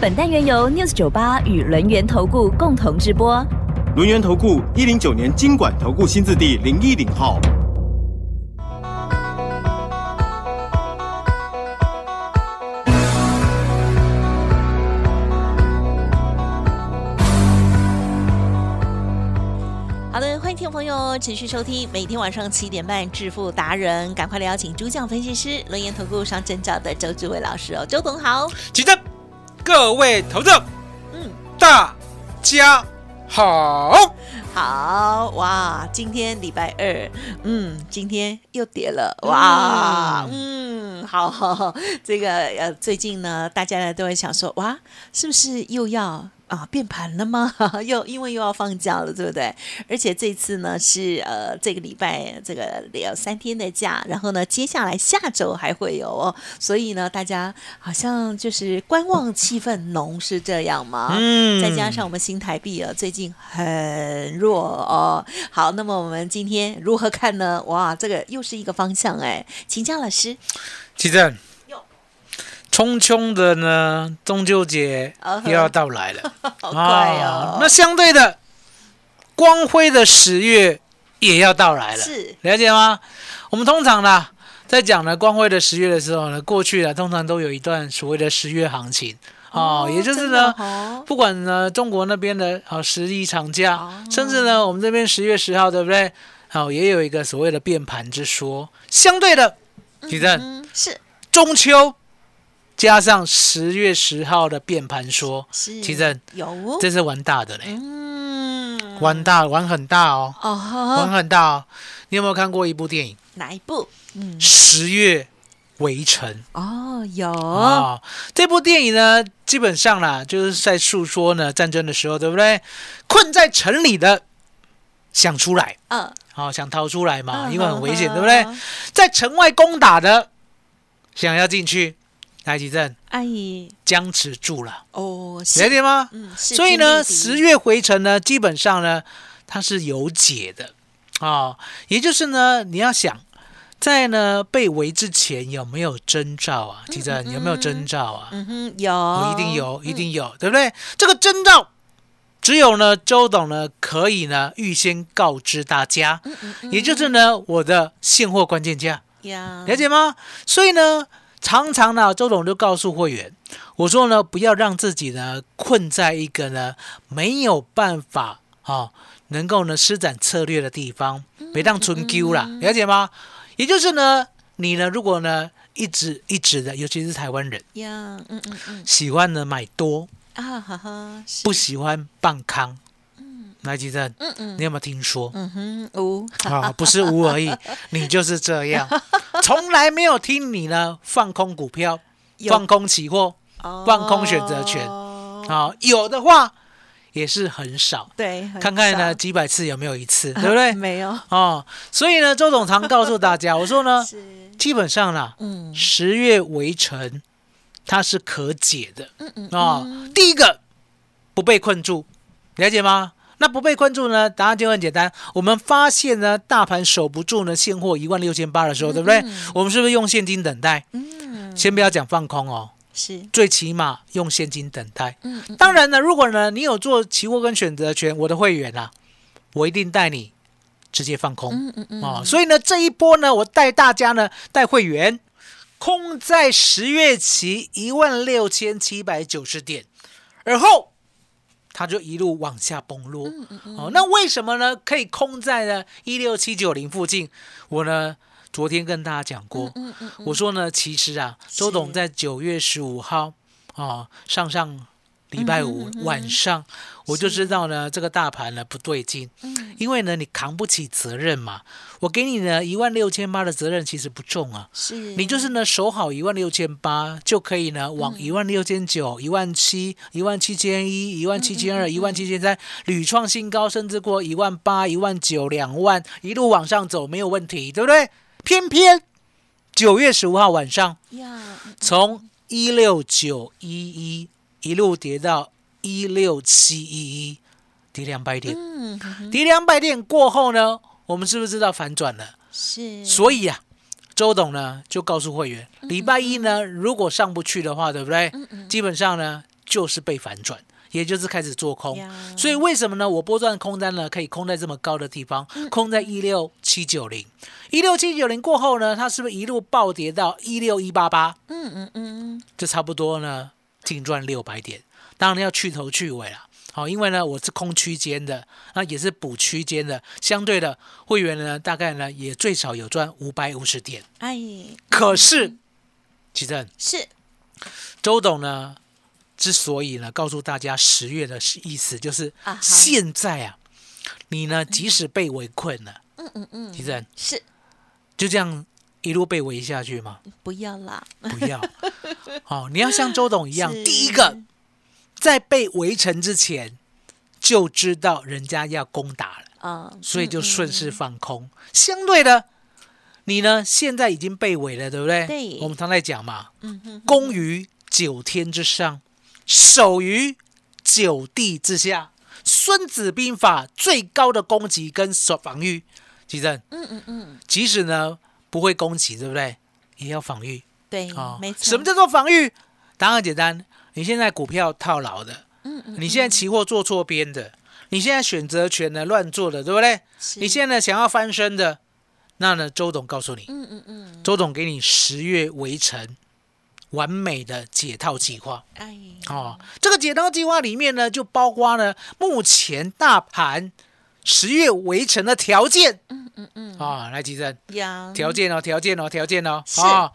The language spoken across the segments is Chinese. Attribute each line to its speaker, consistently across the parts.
Speaker 1: 本单元由 News 九八与轮源投顾共同直播。
Speaker 2: 轮源投顾一零九年经管投顾新字第零一零号。
Speaker 3: 好的，欢迎听众朋友持续收听每天晚上七点半致富达人，赶快来邀请主讲分析师轮研投顾上证照的周志伟老师哦，周董好。
Speaker 4: 起身，各位投资者，
Speaker 3: 嗯，
Speaker 4: 大家好。
Speaker 3: 好哇，今天礼拜二，嗯，今天又跌了哇，嗯，好好好，这个呃，最近呢，大家呢都会想说，哇，是不是又要？啊，变盘了吗？又因为又要放假了，对不对？而且这次呢是呃这个礼拜这个有三天的假，然后呢接下来下周还会有哦，所以呢大家好像就是观望气氛浓，是这样吗？
Speaker 4: 嗯
Speaker 3: 再加上我们新台币啊最近很弱哦。好，那么我们今天如何看呢？哇，这个又是一个方向哎，请教老师。
Speaker 4: 起身
Speaker 3: 哟，
Speaker 4: 匆匆的呢，中秋节又要到来了，
Speaker 3: 好快哦，
Speaker 4: 那相对的，光辉的十月也要到来了，
Speaker 3: 是。
Speaker 4: 了解吗？我们通常呢，在讲呢光辉的十月的时候呢，过去呢通常都有一段所谓的十月行情。哦，也就是呢。
Speaker 3: 哦。
Speaker 4: 不管呢，中国那边的啊十一长假，
Speaker 3: 哦。
Speaker 4: 甚至呢，我们这边十月十号，对不对？好、也有一个所谓的变盘之说。相对的，举正、
Speaker 3: 嗯是。
Speaker 4: 中秋加上十月十号的变盘说，
Speaker 3: 是，
Speaker 4: 其实
Speaker 3: 有。哦，
Speaker 4: 这是玩大的嘞，
Speaker 3: 嗯，
Speaker 4: 玩大玩很大哦，玩
Speaker 3: 哦，
Speaker 4: 很大哦。你有没有看过一部电影？
Speaker 3: 哪一部？嗯《
Speaker 4: 十月围城》
Speaker 3: 哦，有。
Speaker 4: 哦、这部电影呢，基本上啦，就是在诉说呢战争的时候，对不对？困在城里的想出来，
Speaker 3: 嗯，
Speaker 4: 好、想逃出来嘛，
Speaker 3: 嗯
Speaker 4: 因为很危险，
Speaker 3: 嗯
Speaker 4: 对不对？
Speaker 3: 嗯？
Speaker 4: 在城外攻打的，想要进去，台积镇
Speaker 3: 阿姨
Speaker 4: 僵持住了，
Speaker 3: 哦，
Speaker 4: 了
Speaker 3: 是，
Speaker 4: 解吗？
Speaker 3: 嗯，
Speaker 4: 所以呢，十月回程呢，基本上呢，它是有解的啊、也就是呢，你要想。在呢被围之前有没有征兆啊？记着有没有征兆啊？
Speaker 3: 嗯哼，有，
Speaker 4: 哦，一定有，一定有，对不对？这个征兆，只有呢周董呢可以呢预先告知大家，也就是呢我的现货关键价，
Speaker 3: 呀，
Speaker 4: 了解吗？所以呢，常常呢周董就告诉会员，我说呢不要让自己呢困在一个呢没有办法啊、能够呢施展策略的地方，别当纯 Q 啦，了解吗？也就是呢，你呢如果呢一直一直的，尤其是台湾人。
Speaker 3: 呀，嗯嗯嗯，
Speaker 4: 喜欢呢买多，
Speaker 3: 啊哈哈，
Speaker 4: 不喜欢棒康。来，吉正，
Speaker 3: 嗯嗯。
Speaker 4: 你有没有听说？
Speaker 3: 嗯哼，无，
Speaker 4: 啊，不是无而已，你就是这样，从来没有听你呢放空股票、放空期货放空选择权。
Speaker 3: 哦。
Speaker 4: 啊，有的话也是很少，
Speaker 3: 对，
Speaker 4: 看看呢
Speaker 3: 少
Speaker 4: 几百次有没有一次，对不对？
Speaker 3: 没有，
Speaker 4: 哦，所以呢，周总常告诉大家，我说呢，基本上呢，
Speaker 3: 嗯。
Speaker 4: 十月围城它是可解的。
Speaker 3: 嗯嗯
Speaker 4: 啊、第一个不被困住，了解吗？那不被困住呢？答案就很简单。我们发现呢，大盘守不住呢，现货一万六千八的时候，对不对？我们是不是用现金等待？
Speaker 3: 嗯，
Speaker 4: 先不要讲放空哦，
Speaker 3: 是，
Speaker 4: 最起码用现金等待。
Speaker 3: 嗯嗯
Speaker 4: 当然呢，如果呢你有做期货跟选择权，我的会员啊，我一定带你直接放空。
Speaker 3: 嗯嗯嗯，
Speaker 4: 哦，所以呢，这一波呢，我带大家呢，带会员空在十月期一万六千七百九十点，而后它就一路往下崩落。哦，那为什么呢？可以空在呢一六七九零附近？我呢昨天跟大家讲过，
Speaker 3: 嗯嗯
Speaker 4: 我说呢，其实啊，周董在九月十五号啊、上上礼拜五晚上，我就知道呢，这个大盘呢不对劲，因为呢你扛不起责任嘛。我给你呢一万六千八的责任其实不重啊，
Speaker 3: 是。
Speaker 4: 你就是呢守好一万六千八就可以呢往一万六千九、一万七、一万七千一、一万七千二、一万七千三屡创新高，甚至过一万八、一万九、两万，一路往上走没有问题，对不对？偏偏九月十五号晚上。
Speaker 3: 呀，
Speaker 4: 从一六九一一一路跌到一六七一一，跌两百点。
Speaker 3: 嗯，
Speaker 4: 跌两百点过后呢，我们是不是知道反转了？
Speaker 3: 是，
Speaker 4: 所以啊，周董呢就告诉会员，礼拜一呢如果上不去的话，对不对？基本上呢就是被反转。也就是开始做空
Speaker 3: 呀，
Speaker 4: 所以为什么呢？我波段空单呢可以空在这么高的地方，空在一六七九零，一六七九零过后呢，它是不是一路暴跌到一六一八八？
Speaker 3: 嗯嗯嗯，
Speaker 4: 这差不多呢，净赚六百点。当然要去头去尾了，好，因为呢我是空区间的，那也是补区间的，相对的会员呢大概呢也最少有赚五百五十点。
Speaker 3: 哎，
Speaker 4: 可是，奇正
Speaker 3: 是，
Speaker 4: 周董呢，之所以呢告诉大家十月的意思，就是现在啊，你呢即使被围困了，
Speaker 3: 嗯嗯嗯，
Speaker 4: 奇正
Speaker 3: 是，
Speaker 4: 就这样一路被围下去吗？
Speaker 3: 不要啦，
Speaker 4: 不要，哦，你要像周董一样，第一个在被围城之前就知道人家要攻打了，
Speaker 3: 啊，
Speaker 4: 所以就
Speaker 3: 嗯
Speaker 4: 顺势放空。相对的，你呢现在已经被围了，对不对？
Speaker 3: 对
Speaker 4: 我们常在讲嘛，
Speaker 3: 嗯哼，
Speaker 4: 攻于九天之上，守于九地之下。孙子兵法最高的攻击跟守防御，其正，
Speaker 3: 嗯嗯嗯，
Speaker 4: 即使呢不会攻击，对不对？也要防御。
Speaker 3: 对
Speaker 4: 啊，
Speaker 3: 没错，
Speaker 4: 什么叫做防御？答案很简单，你现在股票套牢的，
Speaker 3: 嗯嗯，
Speaker 4: 你现在期货做错边的，你现在选择权呢乱做的，对不对？你现在呢想要翻身的，那呢周董告诉你，
Speaker 3: 嗯嗯嗯，
Speaker 4: 周董给你十月围城完美的解套计划
Speaker 3: 哎，
Speaker 4: 哦。这个解套计划里面呢，就包括了目前大盘十月围城的条件。
Speaker 3: 嗯嗯嗯，
Speaker 4: 啊，来，吉正。
Speaker 3: 呀，
Speaker 4: 条件哦，条件哦，条件哦，
Speaker 3: 是。
Speaker 4: 啊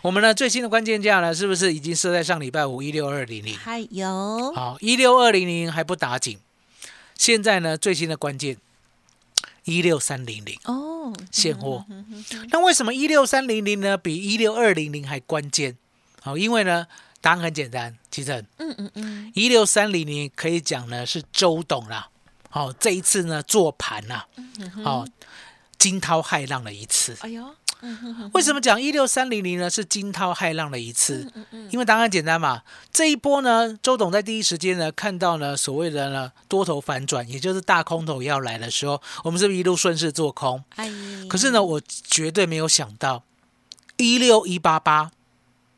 Speaker 4: 我们呢最新的关键价呢，是不是已经设在上礼拜五一六二零零？
Speaker 3: 还有，
Speaker 4: 好，一六二零零还不打紧，现在呢最新的关键一六三零零
Speaker 3: 哦，
Speaker 4: 现货。那为什么一六三零零呢比一六二零零还关键？好，因为呢答案很简单，其实
Speaker 3: 嗯嗯嗯，
Speaker 4: 一六三零零可以讲呢是周董啦，好、这一次呢做盘啦，好、惊涛骇浪的一次。
Speaker 3: 哎呦，
Speaker 4: 为什么讲一六三零零呢？是惊涛骇浪的一次，因为答案简单嘛。这一波呢，周董在第一时间呢看到呢所谓的呢多头反转，也就是大空头要来的时候，我们是不是一路顺势做空？
Speaker 3: 哎，
Speaker 4: 可是呢，我绝对没有想到一六一八八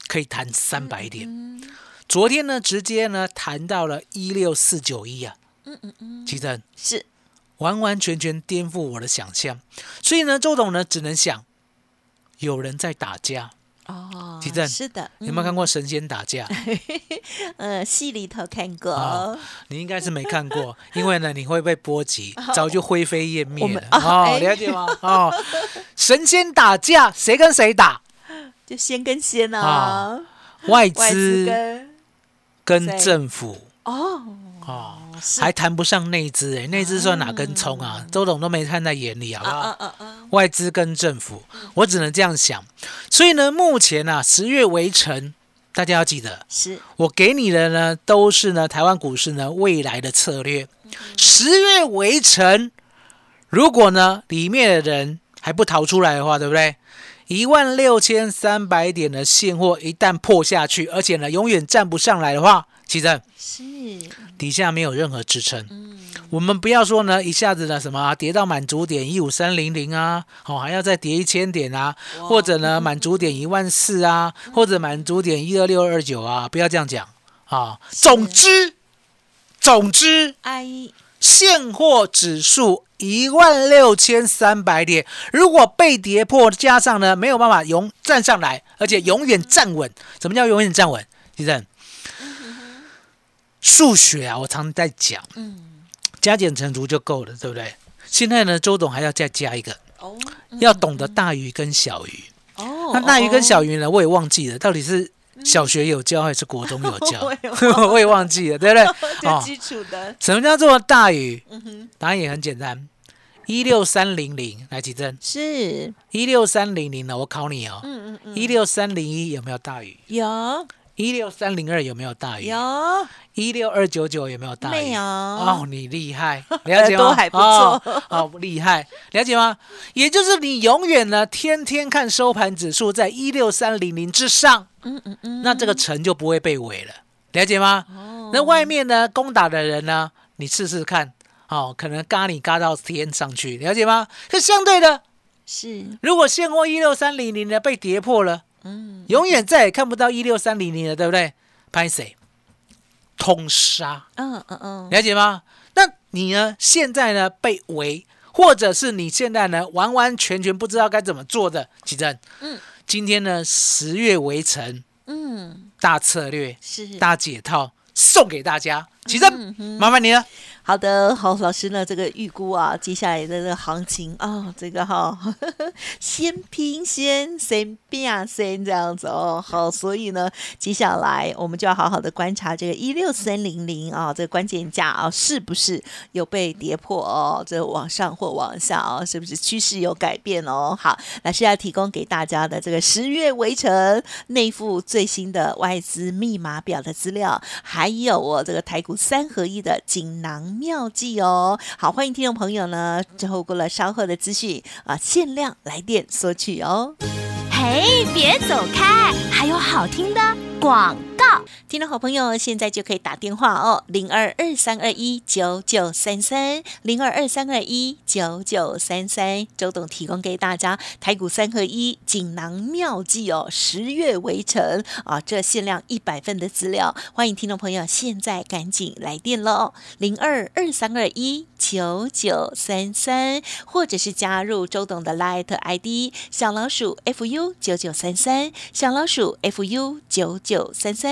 Speaker 4: 可以弹三百点。
Speaker 3: 嗯
Speaker 4: 昨天呢，直接呢弹到了一六四九一啊，
Speaker 3: 嗯嗯嗯，
Speaker 4: 其实
Speaker 3: 是，
Speaker 4: 完完全全颠覆我的想象。所以呢，周董呢只能想，有人在打架。
Speaker 3: 哦，
Speaker 4: 奇正
Speaker 3: 是的，
Speaker 4: 有没有看过神仙打架？
Speaker 3: 嗯？呃，戏里头看过，
Speaker 4: 哦你应该是没看过，因为呢你会被波及，早就灰飞烟灭了。
Speaker 3: 哦
Speaker 4: 了解吗？哦，神仙打架，谁跟谁打？
Speaker 3: 就仙跟仙啊
Speaker 4: 啊，外
Speaker 3: 外资
Speaker 4: 资
Speaker 3: 跟
Speaker 4: 跟政府
Speaker 3: 哦，
Speaker 4: 哦，
Speaker 3: 是
Speaker 4: 还谈不上内资哎，内资算哪根葱啊？周董都没看在眼里，好不好？外资跟政府，我只能这样想。所以呢，目前啊，十月围城，大家要记得，
Speaker 3: 是
Speaker 4: 我给你的呢，都是呢台湾股市呢未来的策略。十月围城，如果呢里面的人还不逃出来的话，对不对？一万六千三百点的现货一旦破下去，而且呢永远站不上来的话，其实
Speaker 3: 是，
Speaker 4: 底下没有任何支撑。
Speaker 3: 嗯，
Speaker 4: 我们不要说呢，一下子呢什么、啊、跌到满足点一五三零零啊，哦还要再跌一千点啊，或者呢满足点一万四啊，或者满足点一二六二九啊，不要这样讲啊。总之，总之，
Speaker 3: 哎，
Speaker 4: 现货指数一万六千三百点，如果被跌破，加上呢没有办法永站上来，而且永远站稳。什么叫永远站稳？地震。数学啊，我常在讲，
Speaker 3: 嗯，
Speaker 4: 加减乘除就够了，对不对？现在呢，周董还要再加一个，
Speaker 3: 哦，
Speaker 4: 要懂得大鱼跟小鱼。
Speaker 3: 哦，
Speaker 4: 那大鱼跟小
Speaker 3: 鱼
Speaker 4: 鱼呢，我也忘记了，到底是小学有教还是国中有教
Speaker 3: 我也忘？
Speaker 4: 记了，对不对？哦
Speaker 3: 就基础的，
Speaker 4: 什么叫做大鱼？
Speaker 3: 嗯哼，
Speaker 4: 答案也很简单，一六三零零来几针？
Speaker 3: 是，
Speaker 4: 一六三零零呢？我考你哦，
Speaker 3: 嗯嗯嗯，
Speaker 4: 一六三零一有没有大鱼？
Speaker 3: 有
Speaker 4: 一六三零二有没有大于？
Speaker 3: 有
Speaker 4: 一六二九九有没有大于？
Speaker 3: 没有？
Speaker 4: 哦，你厉害，了解吗？
Speaker 3: 耳朵还不错
Speaker 4: 哦，哦，厉害，了解吗？也就是你永远呢，天天看收盘指数在一六三零零之上，
Speaker 3: 嗯嗯嗯，
Speaker 4: 那这个城就不会被围了，了解吗？
Speaker 3: 哦
Speaker 4: 那外面呢，攻打的人呢，你试试看，哦，可能嘎你嘎到天上去，了解吗？是相对的，
Speaker 3: 是，
Speaker 4: 如果现货一六三零零呢被跌破了，
Speaker 3: 嗯，
Speaker 4: 永远再也看不到一六三零零了，对不对？拍谁？通杀。
Speaker 3: 嗯嗯嗯，
Speaker 4: 了解吗？那你呢？现在呢被围，或者是你现在呢完完全全不知道该怎么做的，奇正，
Speaker 3: 嗯，
Speaker 4: 今天呢十月围城
Speaker 3: 嗯，
Speaker 4: 大策略、
Speaker 3: 是，
Speaker 4: 大解套送给大家，奇正，麻烦你了。
Speaker 3: 好的，好，老师呢，这个预估啊，接下来的这个行情啊、这个哈、先拼先，先变先这样子哦。好，所以呢，接下来我们就要好好的观察这个一六三零零啊，这个关键价啊，是不是有被跌破哦？这往上或往下哦，是不是趋势有改变哦？好，老师要提供给大家的这个十月围城内附最新的外资密码表的资料，还有哦这个台股三合一的锦囊妙计哦。好，欢迎听众朋友呢，透过了稍后的资讯啊，限量来电索取哦。
Speaker 1: 嘿，别走开，还有好听的广告。
Speaker 3: 听众好朋友，现在就可以打电话哦，零二二三二一九九三三，零二二三二一九九三三。周董提供给大家台股三合一锦囊妙计哦，十月围城啊，这限量一百份的资料，欢迎听众朋友现在赶紧来电喽，零二二三二一九九三三，或者是加入周董的 Light ID 小老鼠 fu 九九三三，小老鼠 fu 九九三三，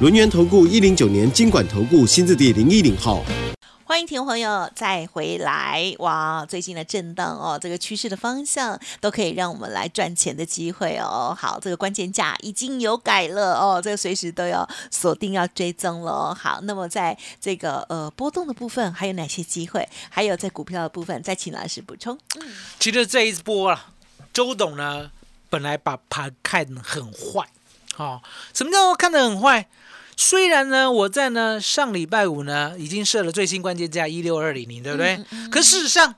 Speaker 2: 轮源投顾一零九年经管投顾新字第零一零号。
Speaker 3: 欢迎听众朋友再回来哇！最近的震荡哦，这个趋势的方向都可以让我们来赚钱的机会哦。好，这个关键价已经有改了哦，这个随时都要锁定要追踪了哦。好，那么在这个呃波动的部分还有哪些机会？还有在股票的部分，再请老师补充。
Speaker 4: 其实这一波啊，周董呢本来把盘看得很坏，哦，什么叫做看得很坏？虽然呢，我在呢上礼拜五呢已经设了最新关键价一六二零零，对不对？可事实上，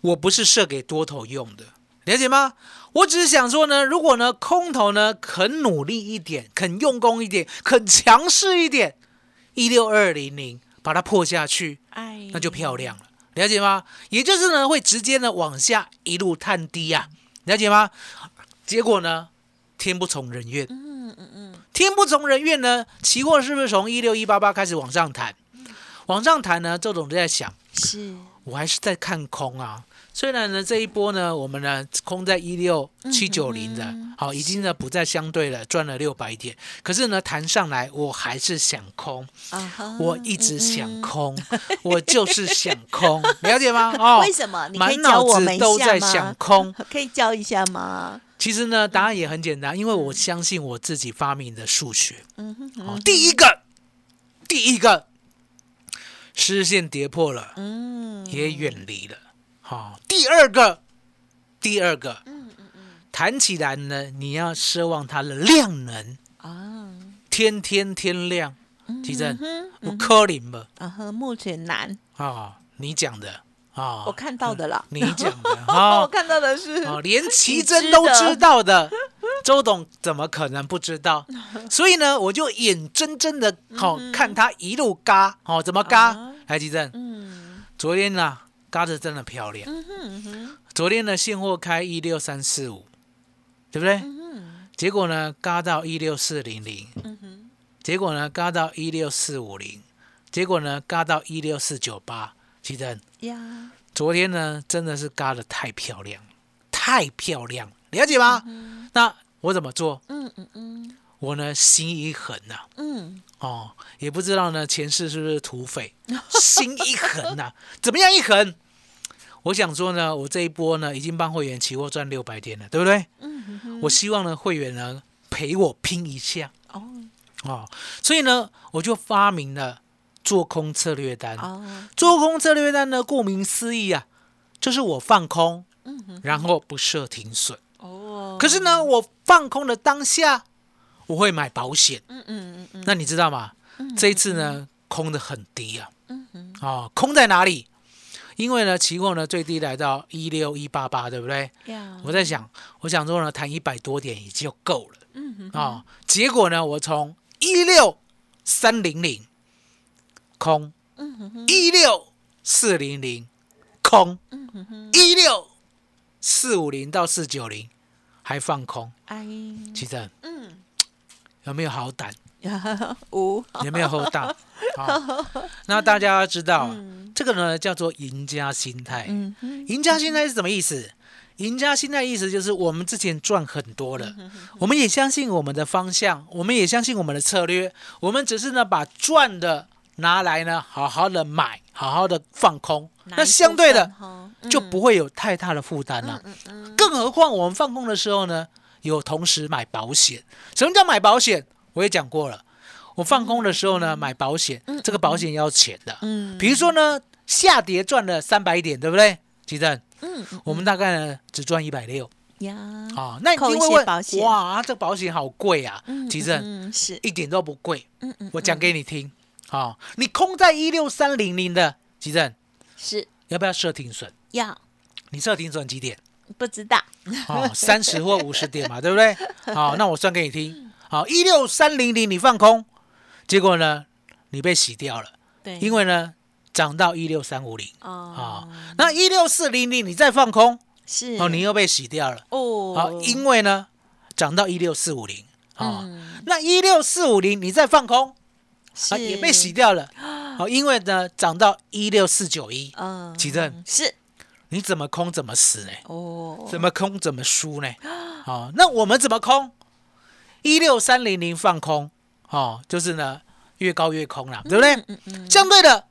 Speaker 4: 我不是设给多头用的，了解吗？我只是想说呢，如果呢空头呢肯努力一点，肯用功一点，肯强势一点，一六二零零把它破下去，
Speaker 3: 哎，
Speaker 4: 那就漂亮了，了解吗？也就是呢，会直接呢往下一路探低啊，了解吗？结果呢，天不从人愿，
Speaker 3: 嗯嗯嗯，
Speaker 4: 天不从人愿呢，期货是不是从一六一八八开始往上弹？往上弹呢，周总就在想，
Speaker 3: 是
Speaker 4: 我还是在看空啊。虽然呢这一波呢，我们呢空在一六七九零的，好，已经呢不再相对了，赚了六百点。可是呢弹上来，我还是想空，我一直
Speaker 3: 嗯
Speaker 4: 想
Speaker 3: 嗯
Speaker 4: 空，我就是想空，了解吗？哦，
Speaker 3: 为什么？你可以教我们一
Speaker 4: 子都在
Speaker 3: 下吗
Speaker 4: 想空。
Speaker 3: 可以教一下吗？
Speaker 4: 其实呢，答案也很简单，因为我相信我自己发明的数学。
Speaker 3: 嗯哼，
Speaker 4: 哦，第一个，第一个，视线跌破了，
Speaker 3: 嗯，
Speaker 4: 也远离了。好、第二个，第二个，
Speaker 3: 嗯
Speaker 4: 弹起来呢，你要奢望它的量能
Speaker 3: 啊，
Speaker 4: 天天天亮。其正，
Speaker 3: 嗯
Speaker 4: 我可能吧？
Speaker 3: 啊呵，目前难，
Speaker 4: 啊，你讲的啊，
Speaker 3: 我看到的啦，
Speaker 4: 你讲的
Speaker 3: 我
Speaker 4: 啊，
Speaker 3: 看到的是
Speaker 4: 哦，连奇珍都知道的，周董怎么可能不知道？所以呢，我就眼睁睁的好、看他一路嘎，哦，怎么嘎
Speaker 3: 啊？
Speaker 4: 来，奇珍，
Speaker 3: 嗯
Speaker 4: 昨天呢、嘎的真的漂亮。昨天呢，现货开一六三四五，对不对？
Speaker 3: 嗯
Speaker 4: 结果呢，嘎到一六四零零，结果呢，嘎到一六四五零，结果呢，嘎到一六四九八。奇珍，
Speaker 3: 呀，
Speaker 4: 昨天呢，真的是嘎的太漂亮，太漂亮，了解吗？那我怎么做？
Speaker 3: 嗯嗯嗯。
Speaker 4: 我呢心一横呐、
Speaker 3: 嗯，
Speaker 4: 哦，也不知道呢前世是不是土匪，心一横呐、怎么样一横？我想说呢，我这一波呢已经帮会员期货赚六百点了，对不对？
Speaker 3: 嗯
Speaker 4: 我希望呢会员呢陪我拼一下。
Speaker 3: 哦。
Speaker 4: 哦，所以呢我就发明了做空策略单。
Speaker 3: 哦，
Speaker 4: 做空策略单呢，顾名思义啊，就是我放空，然后不设停损。
Speaker 3: 哦，
Speaker 4: 可是呢，我放空的当下，我会买保险。
Speaker 3: 嗯嗯嗯嗯，
Speaker 4: 那你知道吗？这一次呢，空的很低啊。
Speaker 3: 嗯嗯
Speaker 4: 哦，空在哪里？因为呢，期货呢最低来到一六一八八，对不对？
Speaker 3: 呀，
Speaker 4: 我在想，我想说呢，谈一百多点也就够了
Speaker 3: 嗯
Speaker 4: 啊、哦。结果呢，我从一六三零零空，
Speaker 3: 嗯
Speaker 4: 一六四零零空，一六四五零到四九零还放空，
Speaker 3: 哎，
Speaker 4: 其实
Speaker 3: 嗯，
Speaker 4: 有没有好胆？
Speaker 3: 呀，五，
Speaker 4: 有没有后大？好，那大家要知道，
Speaker 3: 嗯。
Speaker 4: 这个呢叫做赢家心态。赢家心态是什么意思？赢家心态意思就是我们之前赚很多了，
Speaker 3: 嗯
Speaker 4: 我们也相信我们的方向，我们也相信我们的策略，我们只是呢把赚的拿来呢好好的买，好好的放空，那相对的就不会有太大的负担了。更何况我们放空的时候呢，有同时买保险。什么叫买保险？我也讲过了，我放空的时候呢，买保险，这个保险要钱的。
Speaker 3: 嗯
Speaker 4: 比如说呢，下跌赚了三百点，对不对？吉正，
Speaker 3: 嗯嗯
Speaker 4: 我们大概呢只赚一百六
Speaker 3: 呀，
Speaker 4: 啊。那你定会哇，这保险好贵啊！
Speaker 3: 嗯
Speaker 4: 吉正
Speaker 3: 嗯嗯是，
Speaker 4: 一点都不贵，
Speaker 3: 嗯嗯，
Speaker 4: 我讲给你听啊。你空在一六三零零的吉正，
Speaker 3: 是
Speaker 4: 要不要设停损？
Speaker 3: 要
Speaker 4: 你设停损几点？
Speaker 3: 不知道，
Speaker 4: 哦，三十或五十点嘛，对不对？好，那我算给你听。好，一六三零零你放空，结果呢，你被洗掉了，
Speaker 3: 对，
Speaker 4: 因为呢涨到一六三五零啊
Speaker 3: 哦，
Speaker 4: 那一六四零零你再放空，
Speaker 3: 是
Speaker 4: 哦，你又被洗掉了。
Speaker 3: 哦，
Speaker 4: 好，因为呢涨到一六四五零啊，
Speaker 3: 嗯
Speaker 4: 那一六四五零你再放空啊，
Speaker 3: 是
Speaker 4: 也被洗，掉了。好，因为呢涨到一六四九一，
Speaker 3: 嗯，
Speaker 4: 奇正。
Speaker 3: 是。
Speaker 4: 你怎么空怎么死呢？
Speaker 3: 哦，
Speaker 4: 怎么空怎么输呢？哦，那我们怎么空？一六三零零放空，哦，就是呢越高越空了，对不对？
Speaker 3: 嗯嗯
Speaker 4: 相对的，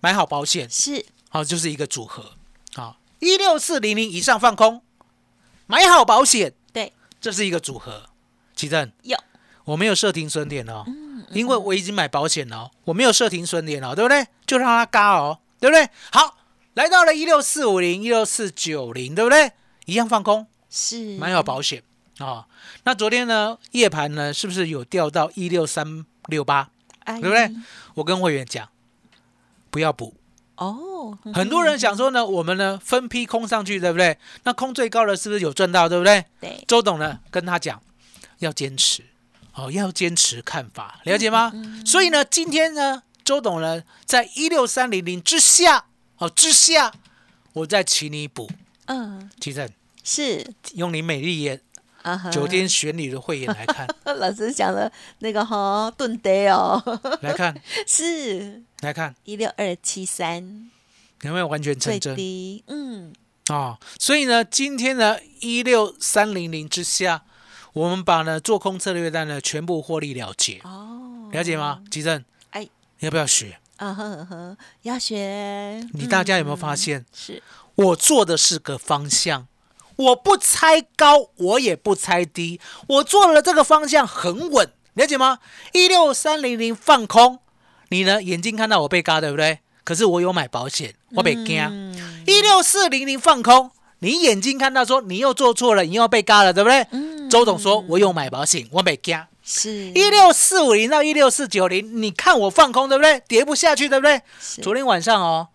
Speaker 4: 买好保险，
Speaker 3: 是。
Speaker 4: 好、就是一个组合。好、一六四零零以上放空，买好保险，
Speaker 3: 对，
Speaker 4: 这是一个组合。奇正，
Speaker 3: 有。
Speaker 4: 我没有设停损点哦，因为我已经买保险了哦，我没有设停损点哦，对不对？就让它嘎哦，对不对？好，来到了一六四五零、一六四九零，对不对？一样放空，
Speaker 3: 是
Speaker 4: 买好保险啊、哦。那昨天呢，夜盘呢，是不是有掉到一六三六八？
Speaker 3: 对
Speaker 4: 对不对？我跟会员讲，不要补。
Speaker 3: 哦，
Speaker 4: 很多人想说呢，我们呢分批空上去，对不对？那空最高的是不是有赚到，对不对？
Speaker 3: 对，
Speaker 4: 周董呢跟他讲，要坚持哦，要坚持看法，了解吗？所以呢，今天呢，周董呢在一六三零零之下哦之下，我再请你补。
Speaker 3: 嗯，
Speaker 4: 提振，
Speaker 3: 是。
Speaker 4: 用你美丽眼
Speaker 3: 啊哈，
Speaker 4: 九天玄女的慧眼来看，
Speaker 3: 老师讲的那个哈盾得哦，
Speaker 4: 来看，
Speaker 3: 是。
Speaker 4: 来看，
Speaker 3: 一六二七三。
Speaker 4: 有没有完全成真？
Speaker 3: 低，嗯，
Speaker 4: 哦？所以呢，今天呢一六三零零之下，我们把呢做空策略单呢全部获利了结，
Speaker 3: 哦，
Speaker 4: 了解吗？吉正，
Speaker 3: 哎，
Speaker 4: 你要不要学？
Speaker 3: 啊呵呵呵，要学，
Speaker 4: 你大家有没有
Speaker 3: 嗯
Speaker 4: 发现？
Speaker 3: 是
Speaker 4: 我做的是个方向，我不猜高，我也不猜低，我做了这个方向很稳，了解吗？一六三零零放空，你呢眼睛看到我被嘎，对不对？可是我有买保险，我被惊。
Speaker 3: 嗯
Speaker 4: 一六四零零放空，你眼睛看到说你又做错了，你又被嘎了，对不对？
Speaker 3: 嗯
Speaker 4: 周董说我有买保险，我被惊。
Speaker 3: 是
Speaker 4: 一六四五零到一六四九零，你看我放空，对不对？跌不下去，对不对？
Speaker 3: 是
Speaker 4: 昨天晚上哦，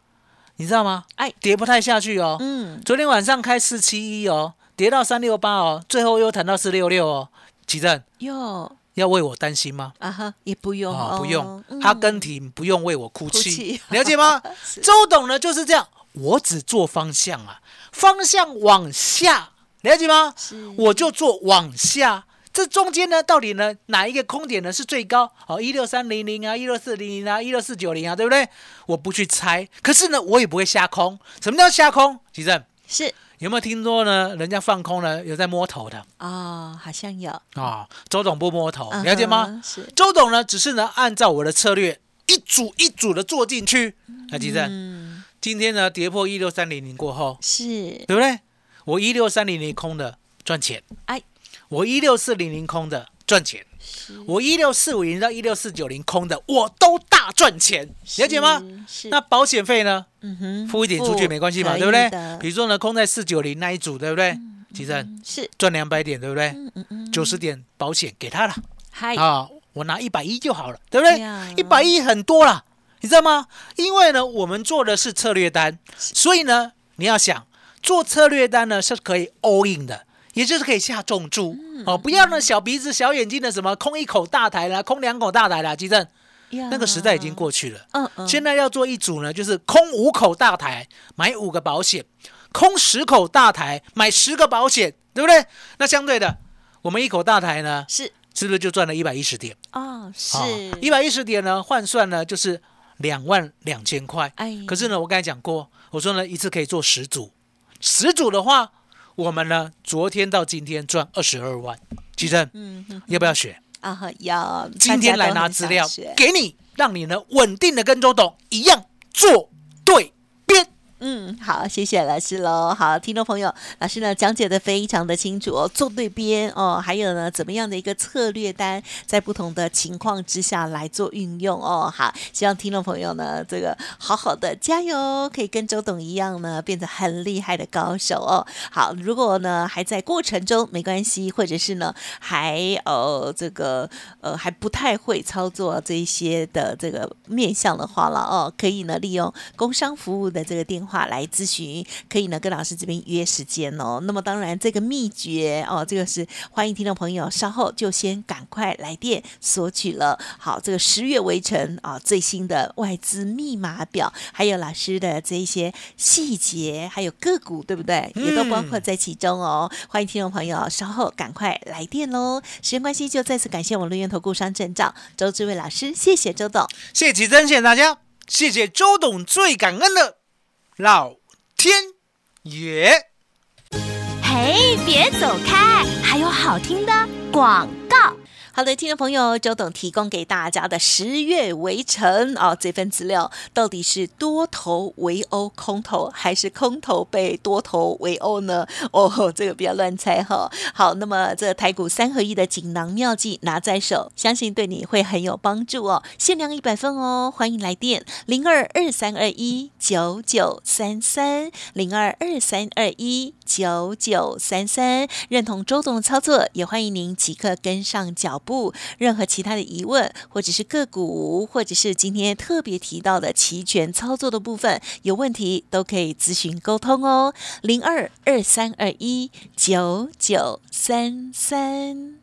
Speaker 4: 你知道吗？
Speaker 3: 哎
Speaker 4: 跌不太下去哦。
Speaker 3: 嗯
Speaker 4: 昨天晚上开四七一哦，跌到三六八哦，最后又谈到四六六哦。奇正
Speaker 3: 哟
Speaker 4: 要为我担心吗？
Speaker 3: 啊哈也不用
Speaker 4: 啊、
Speaker 3: 哦，
Speaker 4: 不用，
Speaker 3: 嗯
Speaker 4: 阿根廷不用为我哭泣，
Speaker 3: 哭泣
Speaker 4: 了解吗？周董呢就是这样，我只做方向啊，方向往下，了解吗？
Speaker 3: 是
Speaker 4: 我就做往下，这中间呢，到底呢哪一个空点呢是最高？哦，一六三零零啊，一六四零零啊，一六四九零啊，对不对？我不去猜，可是呢，我也不会瞎空。什么叫瞎空？其正
Speaker 3: 是
Speaker 4: 有没有听说呢？人家放空呢，有在摸头的
Speaker 3: 哦，好像有，
Speaker 4: 啊、周董不摸头，
Speaker 3: 嗯
Speaker 4: 了解吗？
Speaker 3: 哼是，
Speaker 4: 周董呢，只是呢按照我的策略一组一组的做进去。那其正，
Speaker 3: 嗯，
Speaker 4: 今天呢跌破一六三零零过后，
Speaker 3: 是，
Speaker 4: 对不对？我一六三零零空的赚钱，
Speaker 3: 哎，
Speaker 4: 我一六四零零空的赚钱，我一六四五零到一六四九零空的我都大赚钱，了解吗？？
Speaker 3: 是，
Speaker 4: 那保险费呢？
Speaker 3: 嗯哼，
Speaker 4: 付一点出去没关系嘛，对不对？比如说呢，空在四九零那一组，对不对？其实
Speaker 3: 是，
Speaker 4: 赚两百点，对不对？九十点保险给他了
Speaker 3: 嗨，
Speaker 4: 啊，我拿一百一就好了，对不对？一百一很多了，你知道吗？因为呢，我们做的是策略单，所以呢，你要想做策略单呢是可以 all in 的。也就是可以下重注、
Speaker 3: 嗯
Speaker 4: 哦，不要呢小鼻子小眼睛的什么空一口大台啦，空两口大台啦，基正那个时代已经过去了。
Speaker 3: 嗯嗯，
Speaker 4: 现在要做一组呢，就是空五口大台买五个保险，空十口大台买十个保险，对不对？那相对的，我们一口大台呢，
Speaker 3: 是
Speaker 4: 是不是就赚了一百一十点？
Speaker 3: 哦，是
Speaker 4: 一百一十点呢，换算呢就是两万两千块。
Speaker 3: 哎
Speaker 4: 可是呢，我刚才讲过，我说呢一次可以做十组，十组的话，我们呢昨天到今天赚二十二万。吉正，
Speaker 3: 嗯哼
Speaker 4: 要不要学？
Speaker 3: 啊，要
Speaker 4: 今天来拿资料给你，让你呢稳定的跟周董一样做。
Speaker 3: 嗯，好，谢谢老师喽。好，听众朋友，老师呢讲解的非常的清楚哦，做对边哦，还有呢怎么样的一个策略单，在不同的情况之下来做运用哦。好，希望听众朋友呢这个好好的加油，可以跟周董一样呢变得很厉害的高手哦。好，如果呢还在过程中没关系，或者是呢还呃这个呃还不太会操作这些的这个面向的话了哦，可以呢利用工商服务的这个电话来咨询，可以呢跟老师这边约时间哦。那么当然这个秘诀哦，这个是欢迎听众朋友稍后就先赶快来电索取了。好，这个十月围城啊最新的外资密码表，还有老师的这一些细节，还有个股，对不对？也都包括在其中哦。欢迎听众朋友稍后赶快来电喽。时间关系，就再次感谢我们录音投顾商证照周志伟老师，谢谢周董。
Speaker 4: 谢谢吉珍，谢谢大家，谢谢周董，最感恩的老天爷。
Speaker 1: 嘿，别走开，还有好听的广。
Speaker 3: 好的，听众朋友，周董提供给大家的十月围城哦，这份资料到底是多头围殴空头，还是空头被多头围殴呢？哦，这个不要乱猜哈、好，那么这台股三合一的锦囊妙计拿在手，相信对你会很有帮助哦。限量一百份哦，欢迎来电零二二三二一九九三三零二二三二一九九三三，认同周总的操作，也欢迎您即刻跟上脚步。任何其他的疑问，或者是个股，或者是今天特别提到的期权操作的部分，有问题都可以咨询沟通哦。零二二三二一九九三三。